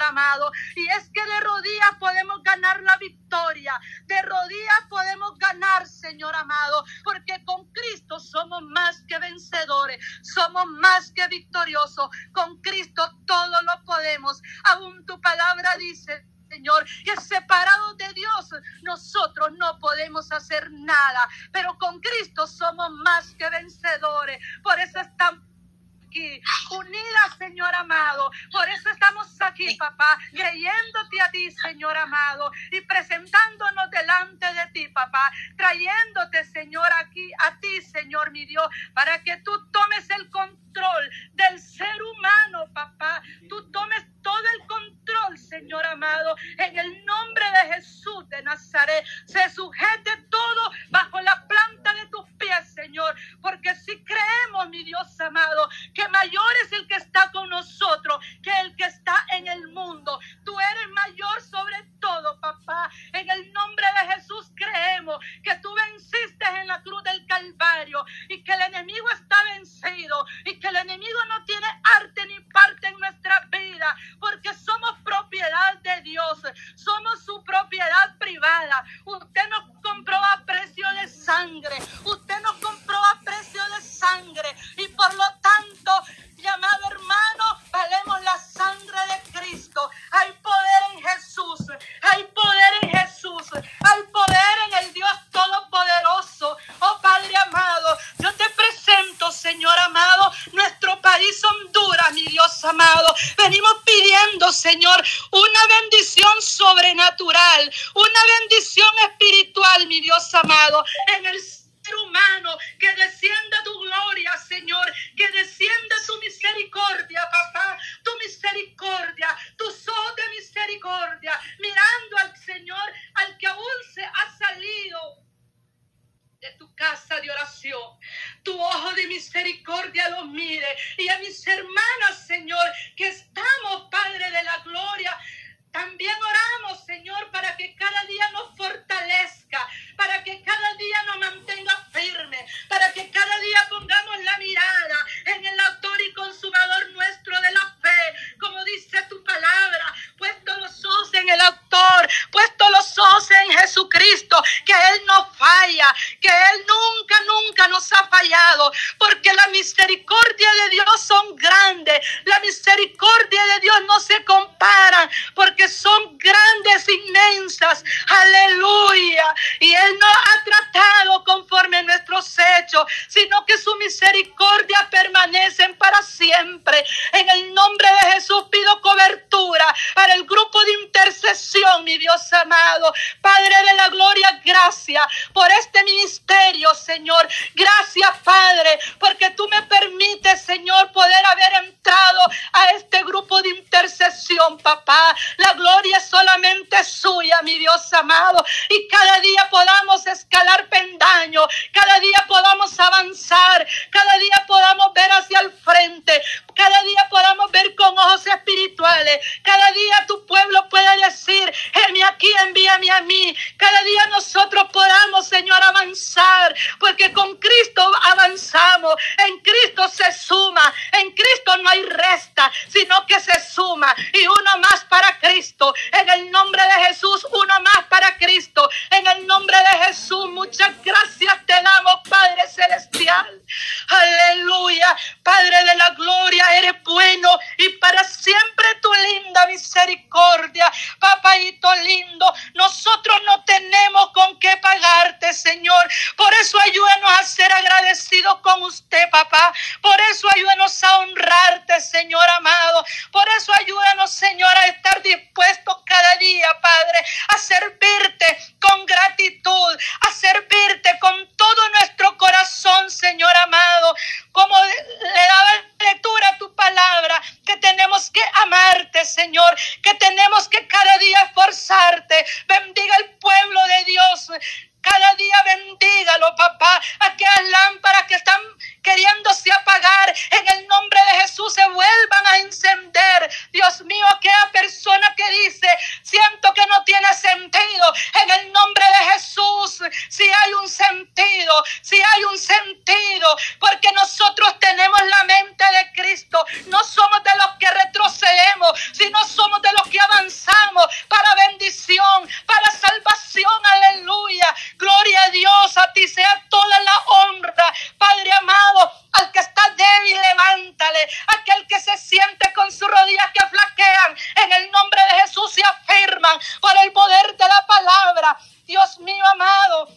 Amado. Y es que de rodillas podemos ganar la victoria. De rodillas podemos ganar, Señor amado. Porque con Cristo somos más que vencedores. Somos más que victoriosos. Con Cristo todo lo podemos. Aún tu palabra dice, Señor, que separados de Dios nosotros no podemos hacer nada, pero con Cristo somos más que vencedores. Por eso están aquí, unidas, Señor amado. Por eso estamos aquí, papá, creyéndote a ti, Señor amado, y presentándonos delante de ti, papá, trayéndote, Señor, aquí a ti, Señor, mi Dios, para que tú tomes el control del ser humano, papá. Tú tomes todo el control, Señor amado, en el nombre de Jesús de Nazaret. Se sujete todo bajo la planta de tus Señor, porque si creemos, mi Dios amado, que mayor es el que está con nosotros que el que está en el mundo. Tú eres mayor sobre todo, papá. En el nombre de Jesús creemos que tú venciste en la cruz del Calvario y que el enemigo está vencido y que el enemigo no tiene arte ni parte en nuestra vida porque somos propiedad de Dios, somos su propiedad privada. Usted nos compró a precio de sangre, usted nos compró a precio de sangre y por lo tanto, llamado hermano, valemos la sangre de Cristo. Hay poder en Jesús, hay poder en Jesús, hay poder en el Dios Todopoderoso. Oh Padre amado, yo te presento, Señor amado, nuestro país Honduras, mi Dios amado. Venimos pidiendo, Señor, una bendición sobrenatural, una bendición espiritual, mi Dios amado, en el ser humano, que descienda tu gloria, Señor, que descienda tu misericordia, papá, tu misericordia, tus ojos de misericordia, mirando al Señor, al que aún se ha salido de tu casa de oración. Tu ojo de misericordia los mire. Y a mis hermanas, Señor, que estamos, Padre de la Gloria, también oramos, Señor, para que cada día nos fortalezca, para que cada día nos mantenga firme, para que cada día pongamos la mirada en el autor y consumador nuestro de la fe, como dice tu palabra, puesto los ojos en el autor, puesto los ojos en Jesucristo, que Él no falla, que Él nunca, nunca nos ha fallado, porque la misericordia de Dios son grandes, la misericordia de Dios no se compara, porque son grandes, inmensas, aleluya, y Él no ha tratado conforme a nuestros hechos, sino que su misericordia permanecen para siempre. En el nombre de Jesús pido cobertura para el grupo de intercesión, mi Dios amado. Padre de la gloria, gracias por este ministerio, Señor. Gracias, Padre, porque tú me permites, Señor, poder haber entrado a este grupo de intercesión, papá. La gloria es solamente suya, mi Dios amado. Y cada día podamos escalar pendaño, cada día podamos avanzar, cada día podamos ver hacia el frente, cada día podamos ver con ojos espirituales, cada día tu pueblo pueda decir, heme aquí, envíame a mí, cada día nosotros podamos, Señor, avanzar, porque con Cristo avanzamos, en Cristo se suma, en Cristo no hay resta, sino que se suma, y uno más para Cristo, en el nombre de Jesús, uno más para Cristo, en el nombre de Jesús, muchas gracias te damos, Padre si hay un sentido, si hay un sentido, porque nosotros tenemos la mente de Cristo, no somos de los que retrocedemos, sino somos de los que bendición, para salvación. Aleluya. Gloria a Dios. A ti sea toda la honra. Padre amado, al que está débil, levántale. Aquel que se siente con sus rodillas que flaquean, en el nombre de Jesús se afirman por el poder de la palabra. Dios mío amado.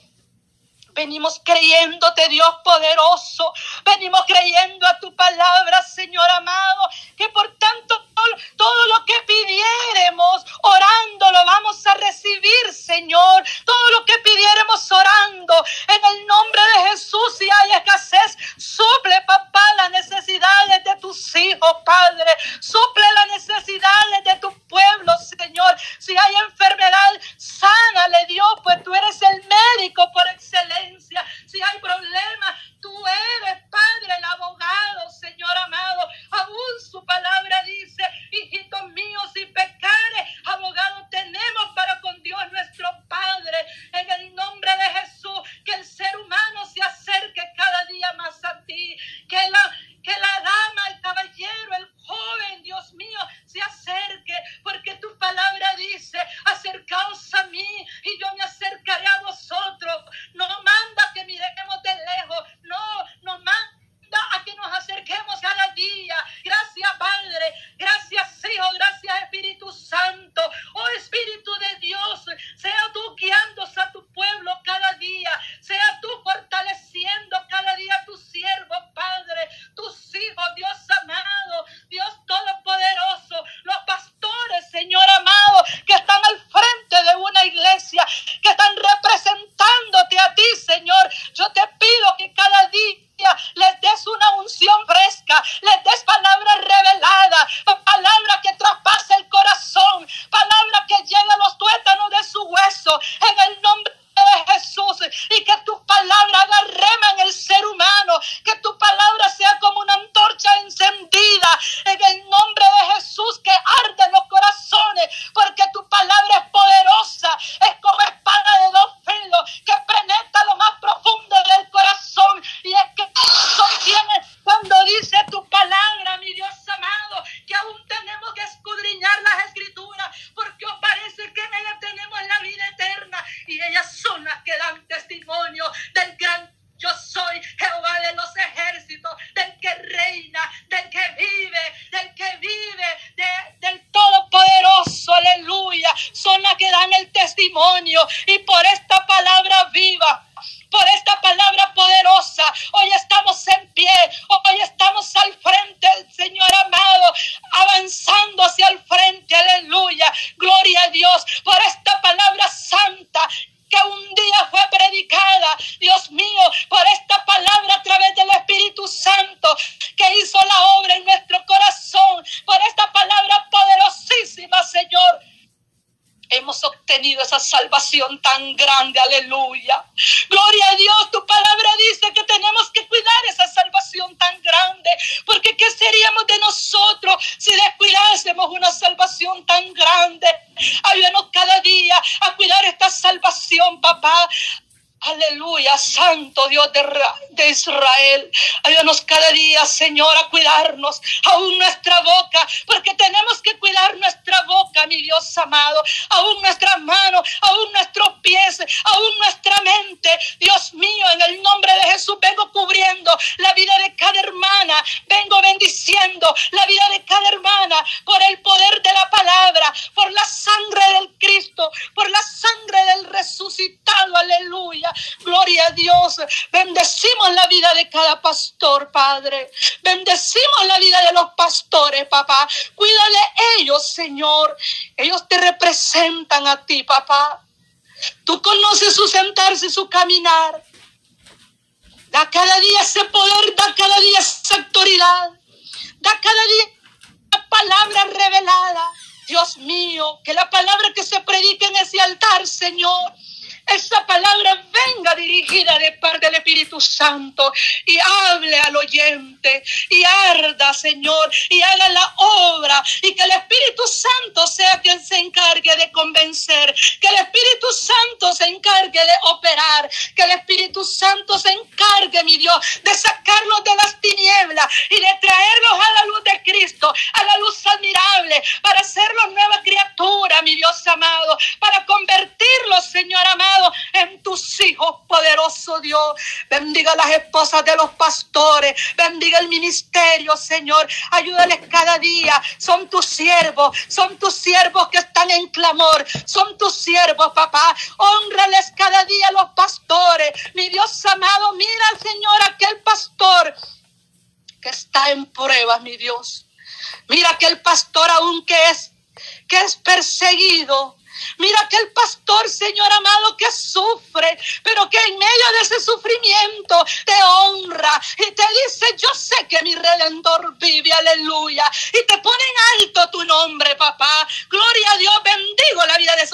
Venimos creyéndote, Dios poderoso. Venimos creyendo a tu palabra, Señor amado. Que por tanto todo lo que pidiéremos orando lo vamos a recibir, Señor. Todo lo que pidiéremos orando en el nombre de Jesús. Si hay escasez, suple, papá, las necesidades de tus hijos, Padre. Suple las necesidades de tu pueblo, Señor. Si hay enfermedad, sánale, Dios, pues tú eres el médico testimonio y por esta palabra viva por esta palabra poderosa. Hoy en pie, hoy estamos al frente, Señor amado, avanzando hacia el frente, aleluya. Gloria a Dios por esta palabra santa que un día fue predicada, Dios mío, por esta palabra a través del Espíritu Santo que hizo la obra en nuestro corazón, por esta palabra poderosísima, Señor hemos obtenido esa salvación tan grande, aleluya. Gloria a Dios, tu palabra dice que tenemos que cuidar esa salvación tan grande, porque ¿qué seríamos de nosotros si descuidásemos una salvación tan grande? Ayúdanos cada día a cuidar esta salvación, papá. Aleluya, Santo Dios de, Israel. Ayúdanos cada día, Señor, a cuidarnos, aún nuestra boca, porque tenemos que cuidar nuestra boca, mi Dios amado, aún nuestras manos, aún nuestros pies, aún nuestra mente. Dios mío, en el nombre de Jesús vengo cubriendo la vida de cada hermana, vengo bendiciendo la vida de cada hermana por el poder de la palabra, por la sangre del Cristo, por la sangre del resucitado. Aleluya. Gloria a Dios. Bendecimos la vida de cada pastor, Padre. Bendecimos la vida de los pastores, papá. Cuídale ellos, Señor. Ellos te representan a ti, papá. Tú conoces su sentarse su caminar. Da cada día ese poder, da cada día esa autoridad. Da cada día la palabra revelada. Dios mío, que la palabra que se predique en ese altar, Señor, esa palabra venga dirigida de parte del Espíritu Santo y hable al oyente y arda, Señor, y haga la obra y que el Espíritu Santo sea quien se encargue de convencer, que el Espíritu Santo se encargue de operar, que el Espíritu Santo se encargue, mi Dios, de sacarlos de las tinieblas y de traerlos a la luz de Cristo, a la luz admirable, para hacerlos nueva criatura, mi Dios amado, para convertirlos, Señor amado, en tus hijos, poderoso Dios. Bendiga las esposas de los pastores, bendiga el ministerio, Señor. Ayúdales cada día. Son tus siervos, son tus siervos que están en clamor, son tus siervos, papá. Honrales cada día a los pastores. Mi Dios amado, mira, Señor, aquel pastor que está en pruebas, mi Dios. Mira aquel pastor aún que es que es perseguido, Mira que el pastor, Señor amado, que sufre, pero que en medio de ese sufrimiento te honra y te dice, yo sé que mi redentor vive, aleluya. Y te pone en alto tu nombre, papá. Gloria a Dios,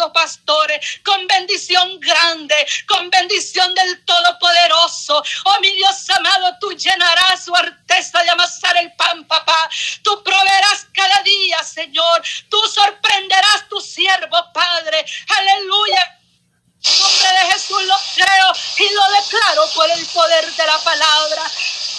esos pastores con bendición grande, con bendición del Todopoderoso. Oh, mi Dios amado, tú llenarás su artesa de amasar el pan, papá. Tú proveerás cada día, Señor. Tú sorprenderás tu siervo, Padre. Aleluya. Nombre de Jesús lo creo y lo declaro por el poder de la palabra.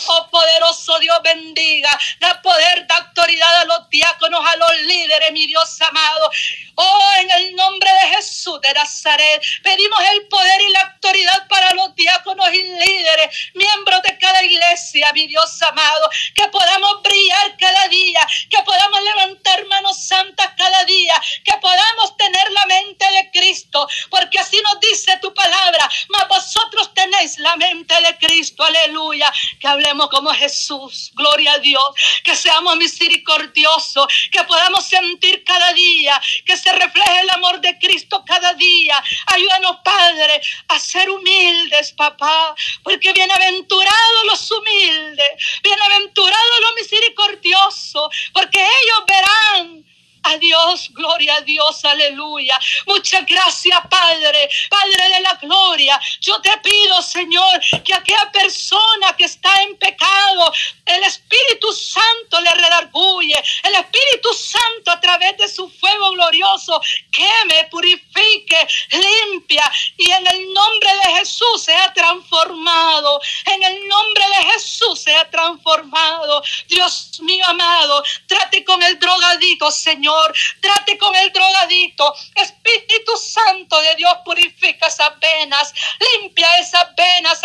Oh poderoso Dios bendiga, da poder, da autoridad a los diáconos, a los líderes, mi Dios amado. Oh, en el nombre de Jesús de Nazaret, pedimos el poder y la autoridad para los diáconos y líderes, miembros de cada iglesia, mi Dios amado, que podamos brillar cada día, que podamos levantar manos santas cada día, que podamos tener la mente de Cristo, porque así nos dice tu palabra, mas vosotros tenéis la mente de Cristo, aleluya, que hablemos como Jesús, gloria a Dios, que seamos misericordiosos, que podamos sentir cada día, que se refleje el amor de Cristo cada día. Ayúdanos, Padre, a ser humildes, papá, porque bienaventurados los humildes, bienaventurados los misericordiosos, porque ellos verán Adiós, gloria a Dios, aleluya. Muchas gracias, Padre, Padre de la gloria. Yo te pido, Señor, que aquella persona que está en pecado, el Espíritu Santo le redarguye. El Espíritu Santo a través de su fuego glorioso queme, purifique, limpia y en el nombre de Jesús sea transformado. En el nombre de Jesús sea transformado. Dios mío amado, trate con el drogadito, Señor Trate con el drogadito. Espíritu Santo de Dios purifica esas venas. Limpia esas venas.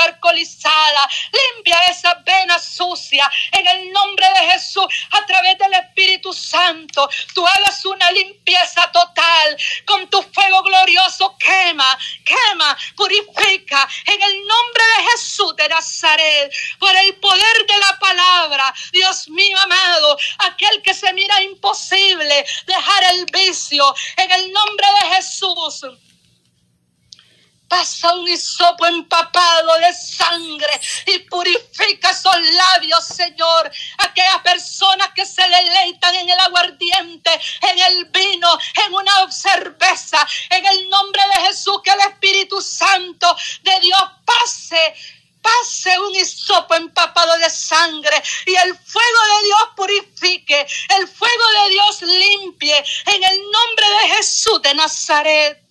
Limpia esas venas sucias. En el nombre de Jesús, a través del Espíritu Santo, tú hagas una limpieza total. Con tu fuego glorioso quema, quema, purifica. En el nombre de Jesús de Nazaret, por el poder de la palabra, Dios mío amado, aquel que se mira imposible, dejar el vicio en el nombre de Jesús. Pasa un hisopo empapado de sangre y purifica esos labios, Señor. Aquellas personas que se deleitan en el aguardiente, en el vino, en una cerveza. En el nombre de Jesús, que el Espíritu Santo de Dios pase pase un hisopo empapado de sangre y el fuego de Dios purifique, el fuego de Dios limpie en el nombre de Jesús de Nazaret.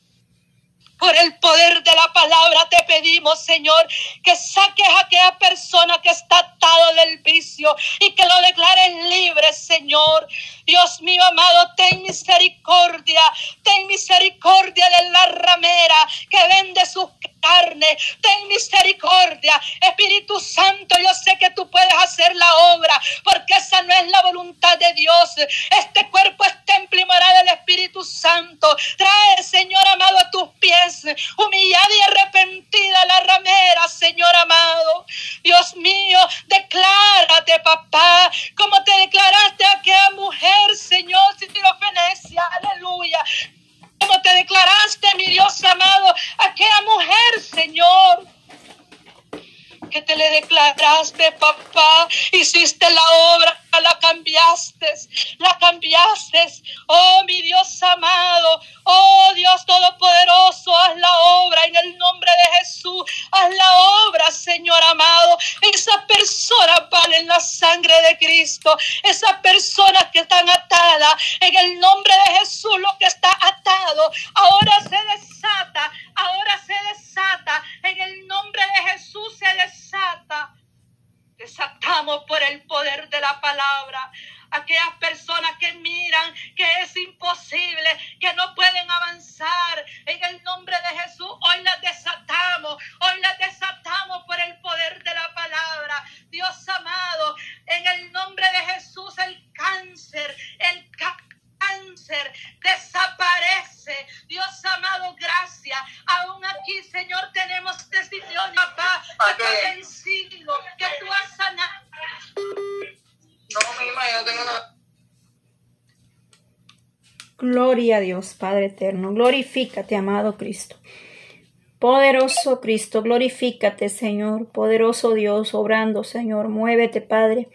Por el poder de la palabra te pedimos, Señor, que saques a aquella persona que está atado del vicio y que lo declares libre, Señor. Dios mío amado, ten misericordia, ten misericordia de la ramera que vende sus carne. Ten misericordia. Espíritu Santo, yo sé que tú puedes hacer la obra, porque esa no es la voluntad de Dios. Este cuerpo es templo y morada del Espíritu Santo. Trae, Señor amado, a tus pies, humillada y arrepentida la ramera, Señor amado. Dios mío, declárate, papá, como te declaraste a aquella mujer, Señor, si te Venecia, aleluya como te declaraste, mi Dios amado, aquella mujer, Señor que te le declaraste, papá. Hiciste la obra, la cambiaste, la cambiaste. Oh, mi Dios amado, oh Dios todopoderoso, haz la obra en el nombre de Jesús. Haz la obra, Señor amado. Esas personas valen la sangre de Cristo. Esas personas que están atadas en el nombre de Jesús, lo que está atado, ahora se desata, ahora se desata en el nombre de Jesús se desata desata. Desatamos por el poder de la palabra aquellas personas que miran que es imposible, que no pueden Gloria a Dios, Padre eterno. Glorifícate, amado Cristo. Poderoso Cristo, glorifícate, Señor. Poderoso Dios, obrando, Señor. Muévete, Padre.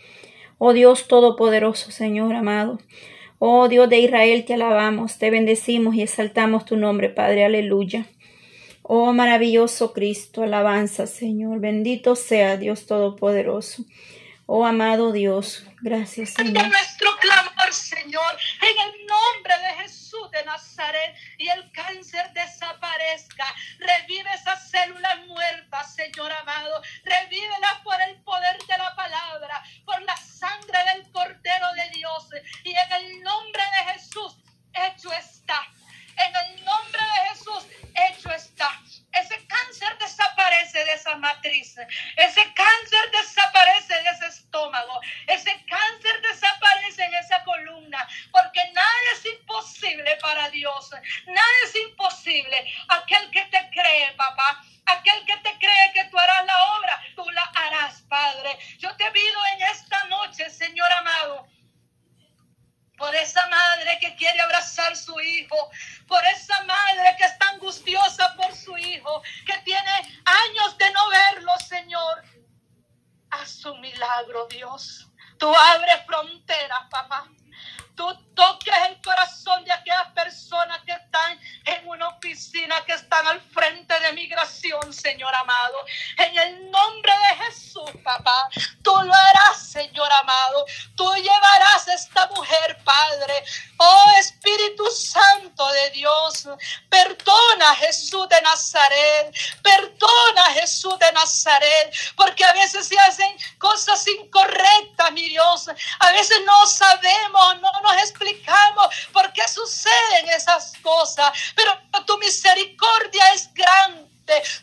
Oh Dios Todopoderoso, Señor amado. Oh Dios de Israel, te alabamos, te bendecimos y exaltamos tu nombre, Padre. Aleluya. Oh maravilloso Cristo, alabanza, Señor. Bendito sea Dios Todopoderoso. Oh amado Dios, gracias, Señor. nuestro clamor, Señor, en el nombre de Jesús de Nazaret y el cáncer desaparezca. Revive esas células muertas, Señor amado. Revívelas por el poder de la palabra, por la sangre del Cordero de Dios. Y en el nombre de Jesús, hecho está. En el nombre de Jesús, hecho está. Ese cáncer desaparece de esa matriz. Ese cáncer desaparece de ese estómago. Ese cáncer desaparece en esa columna. Porque nada es imposible para Dios. Nada es imposible. Aquel que te cree, papá. Aquel que te cree que tú harás la obra, tú la harás, Padre. Yo te pido en esta noche, Señor amado por esa madre que quiere abrazar su hijo, por esa madre que está angustiosa por su hijo, que tiene años de no verlo, Señor. Haz su milagro, Dios. Tú abres fronteras, papá. Tú toques el corazón de aquellas personas que están en una oficina, que están al frente de migración, Señor amado. En el nombre de Jesús, papá, tú lo harás, Señor amado. Tú llevarás a esta mujer, Padre. Oh Espíritu Santo de Dios, perdona Jesús de Nazaret. Perdona Jesús de Nazaret. Porque a veces se hacen cosas incorrectas, mi Dios. A veces no sabemos, no nos explicamos por qué suceden esas cosas, pero tu misericordia es grande.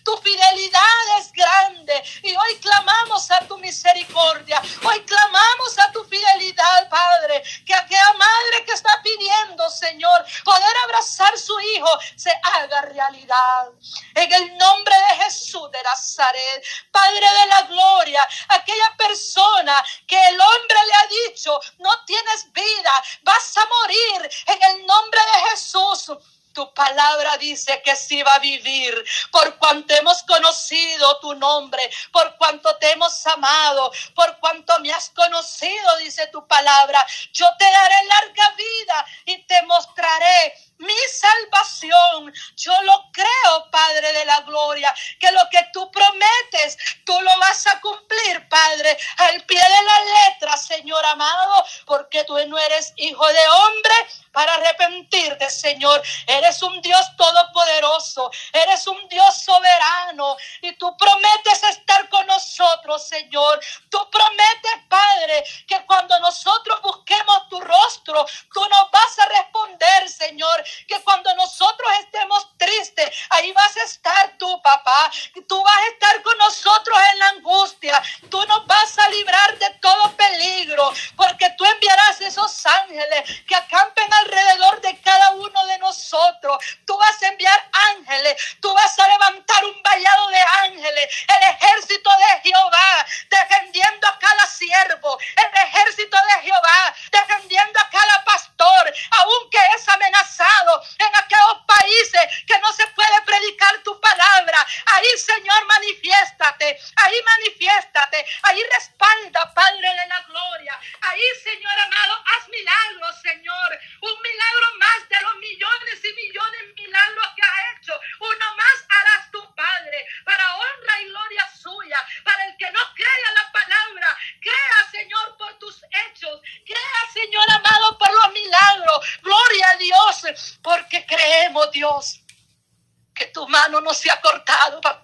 Tu fidelidad es grande y hoy clamamos a tu misericordia. Hoy clamamos a tu fidelidad, Padre. Que aquella madre que está pidiendo, Señor, poder abrazar su hijo se haga realidad. En el nombre de Jesús de Nazaret, Padre de la gloria, aquella persona que el hombre le ha dicho, no tienes vida, vas a morir. En el nombre de Jesús. Tu palabra dice que sí va a vivir por cuanto hemos conocido tu nombre, por cuanto te hemos amado, por cuanto me has conocido, dice tu palabra. Yo te daré larga vida y te mostraré mi salvación. Yo lo creo, Padre de la gloria, que lo que tú prometes, tú lo vas a cumplir, Padre, al pie de la letra, Señor amado, porque tú no eres hijo de hombre para arrepentirte, Señor. Eres un Dios todopoderoso, eres un Dios soberano y tú prometes estar con nosotros, Señor. Tú prometes, Padre, que cuando nosotros busquemos tu rostro, tú nos vas a responder, Señor que cuando nosotros estemos tristes, ahí vas a estar tú, papá. Tú vas a estar con nosotros en la angustia. Tú nos vas a librar de todo peligro, porque tú enviarás esos ángeles que acampen alrededor de cada uno de nosotros. Tú vas a enviar ángeles, tú vas a levantar un vallado de ángeles, el ejército de Jehová, defendiendo a cada siervo, el ejército de Jehová, defendiendo a cada pastor, aunque es amenazado en aquellos países que no se puede predicar tu palabra. Ahí, Señor, manifiéstate. Ahí manifiéstate. Ahí respalda, Padre de la gloria. Ahí, Señor amado, haz milagros, Señor. Un milagro más de los millones y millones de milagros que ha hecho. Uno más harás tu Padre, para honra y gloria suya. Para el que no crea la palabra, crea, Señor, por tus hechos. Crea, Señor amado, por los milagros. Gloria a Dios porque creemos, Que tu mano no se ha cortado, papá.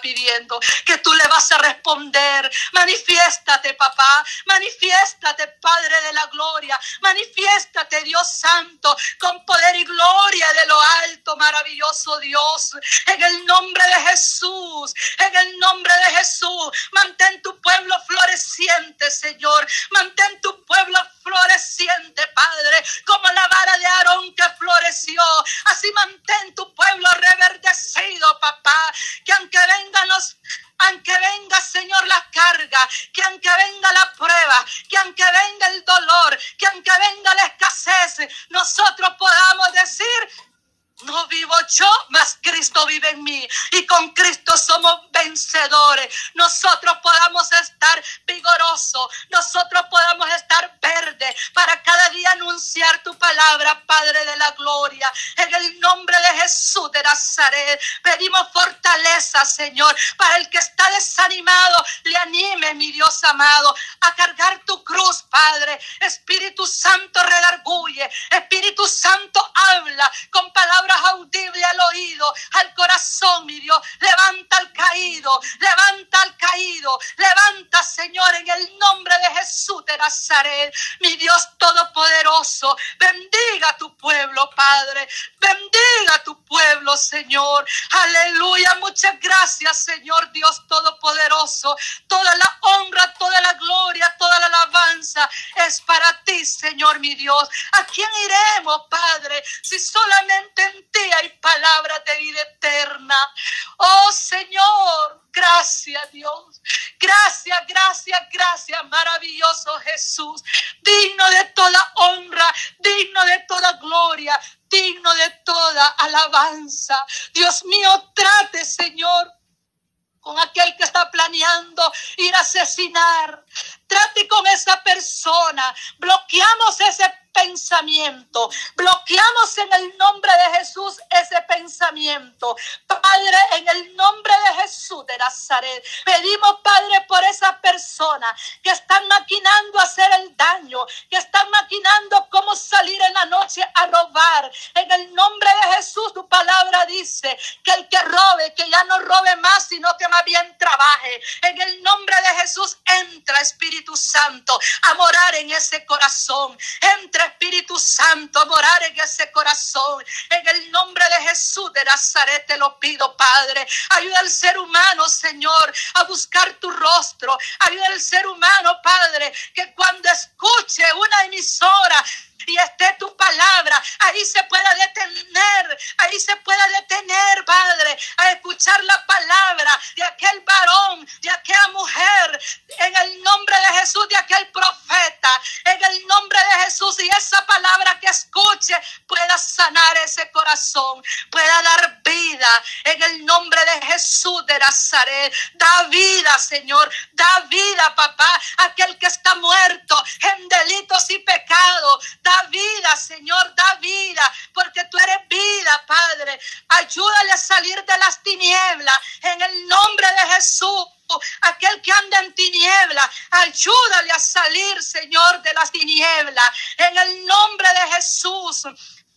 Pidiendo, que tú le vas a responder. Manifiéstate, papá, manifiéstate, Padre de la gloria, manifiéstate, Dios Santo, con poder y gloria de lo alto, maravilloso Dios, en el nombre de Jesús, en el nombre de Jesús, mantén tu pueblo floreciente, Señor, mantén tu pueblo floreciente, Padre, como la vara de Aarón que floreció, así mantén tu pueblo reverdecido, papá, que aunque vengan aunque venga, Señor, la carga, que aunque venga la prueba, que aunque venga el dolor, que aunque venga la escasez, nosotros podamos decir, no vivo yo, mas Cristo vive en mí. Y con Cristo somos vencedores. Nosotros podamos estar vigorosos. Nosotros podamos estar verdes para cada día anunciar tu palabra, Padre de la gloria. En el nombre de Jesús de Nazaret, pedimos fortaleza, Señor, para el que está desanimado, le anime, mi Dios amado, a cargar tu cruz, Padre. Espíritu Santo, redarguye. Espíritu Santo, habla con palabras audible al oído, al corazón, mi Dios. Levanta al caído, levanta al caído, levanta, Señor, en el nombre de Jesús de Nazaret, mi Dios todopoderoso. Bendiga a tu pueblo, Padre. Bendiga a tu pueblo, Señor. Aleluya. Muchas gracias, Señor Dios todopoderoso. Toda la honra, toda la gloria, toda la alabanza es para ti, Señor, mi Dios. ¿A quién iremos, Padre? Si solamente ti hay palabras de vida eterna. Oh Señor, gracias Dios. Gracias, gracias, gracias, maravilloso Jesús. Digno de toda honra, digno de toda gloria, digno de toda alabanza. Dios mío, trate, Señor con aquel que está planeando ir a asesinar. Trate con esa persona. Bloqueamos ese pensamiento. Bloqueamos en el nombre de Jesús ese pensamiento. Padre, en el nombre de Jesús de Nazaret, pedimos, Padre, por esa persona que están maquinando hacer el daño, que están maquinando cómo salir en la noche a robar. En el nombre de Jesús, tu palabra dice que el que robe, que ya no robe más, sino que más bien trabaje. En el nombre de Jesús, entra Espíritu Santo a morar en ese corazón. Entra Espíritu Santo, morar en ese corazón. En el nombre de Jesús de Nazaret te lo pido, Padre. Ayuda al ser humano, Señor, a buscar tu rostro. Ayuda al ser humano, Padre, que cuando escuche una emisora, y esté tu palabra, ahí se pueda detener, ahí se pueda detener, Padre, a escuchar la palabra de aquel varón, de aquella mujer, en el nombre de Jesús, de aquel profeta, en el nombre de Jesús, y esa palabra que escuche pueda sanar ese corazón, pueda dar vida, en el nombre de Jesús de Nazaret, da vida, Señor, da vida, papá, aquel que está muerto en delitos y pecados, Da vida, Señor, da vida, porque tú eres vida, Padre. Ayúdale a salir de las tinieblas en el nombre de Jesús. Aquel que anda en tiniebla, ayúdale a salir, Señor, de las tinieblas. En el nombre de Jesús.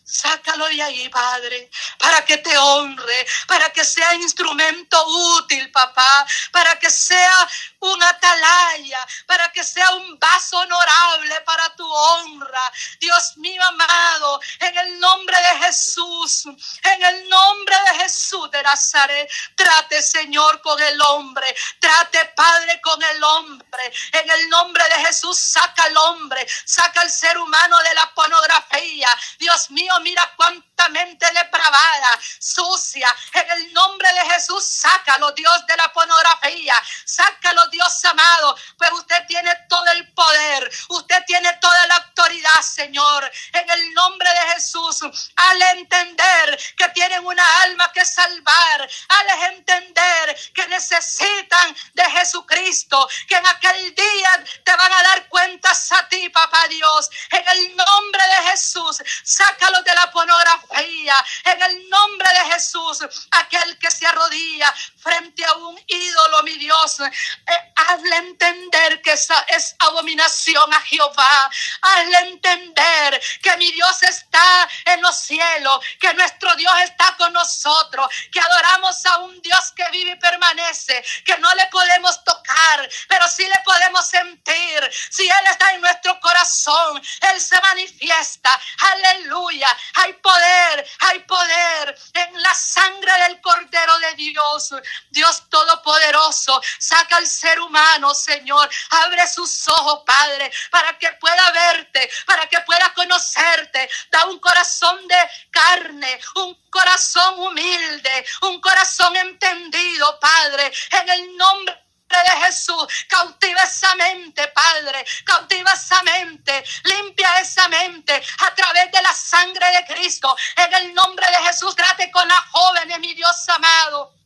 Sácalo de ahí, Padre, para que te honre, para que sea instrumento útil, papá, para que sea un atalaya, para que sea un vaso honorable para tu honra. Dios mío amado, en el nombre de Jesús, en el nombre de Jesús de Nazaret, trate Señor con el hombre, trate Padre con el hombre. En el nombre de Jesús, saca al hombre, saca al ser humano de la pornografía. Dios mío, mira cuánta mente depravada, sucia. En el nombre de Jesús, sácalo, Dios de la pornografía. Sácalo, Dios amado, pues usted tiene todo el poder, usted tiene toda la autoridad, Señor. En el nombre de Jesús, al entender que tienen una alma que salvar, al entender que necesitan de Jesucristo, que en aquel día te van a dar cuentas a ti, papá Dios. En el nombre de Jesús, sácalo de la pornografía. En el nombre de Jesús, aquel que se arrodilla frente a un ídolo, mi Dios, eh, hazle entender que esa es abominación a Jehová. Hazle entender que mi Dios está en los cielos, que nuestro Dios está con nosotros, que adoramos a un Dios que vive y permanece, que no le podemos tocar, pero sí le podemos sentir. Si Él está en nuestro corazón, Él se manifiesta. Aleluya. Hay poder, hay poder en la sangre del Cordero de Dios. Dios Todopoderoso, saca al ser humano, Señor. Abre sus ojos, Padre, para que pueda verte, para que pueda conocerte. Da un corazón de carne, un corazón humilde, un corazón entendido, Padre, en el nombre de Jesús. Cautiva esa mente, Padre. Cautiva esa mente. Limpia esa mente a través de la sangre de Cristo. En el nombre de Jesús, trate con las jóvenes, mi Dios amado.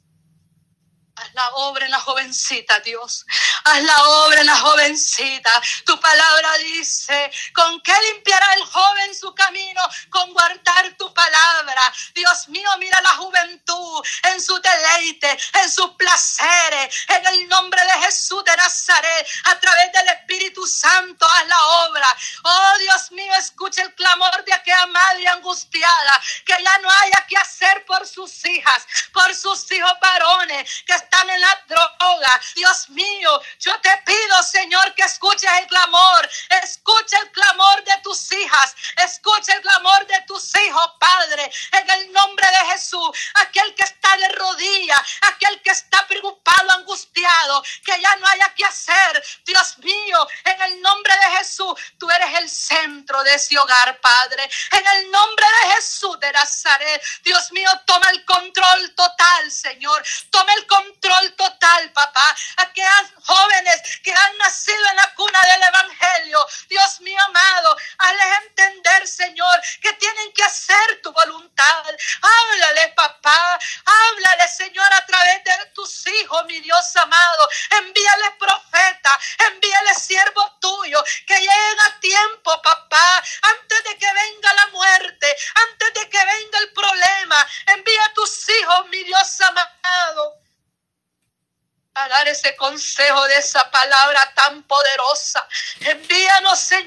Haz la obra en la jovencita, Dios. Haz la obra en la jovencita. Tu palabra dice, ¿con qué limpiará el joven su camino? Con guardar tu palabra. Dios mío, mira la juventud en su deleite, en sus placeres. En el nombre de Jesús de Nazaret, a través del Espíritu Santo, haz la obra. Oh Dios mío, escucha el clamor de aquella madre angustiada, que ya no haya que hacer por sus hijas, por sus hijos varones, que están en la droga. Dios mío, yo te pido, Señor, que escuches el clamor. Escucha el clamor de tus hijas. Escucha el clamor de tus hijos, Padre. En el nombre de Jesús. Aquel que está de rodillas. Aquel que está preocupado, angustiado. Que ya no haya que hacer. Dios mío, en el nombre de Jesús. Tú eres el centro de ese hogar, Padre. En el nombre de Jesús de Nazaret. Dios mío, toma el control total, Señor. Toma el control control total, papá. Aquellas jóvenes que han nacido en la consejo de esa palabra tan poderosa. Envíanos, Señor.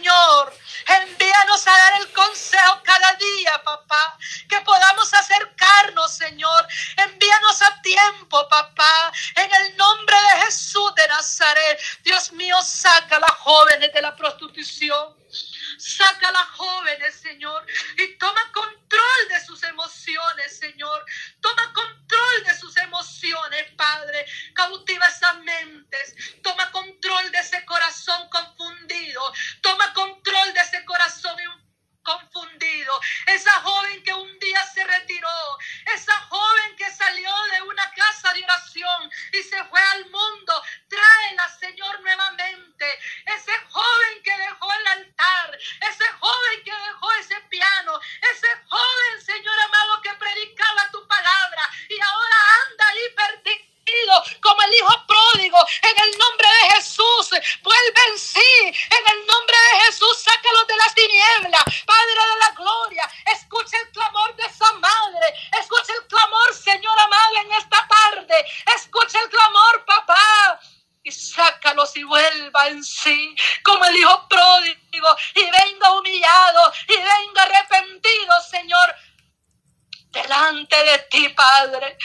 Cautiva esas mentes. Toma control de ese corazón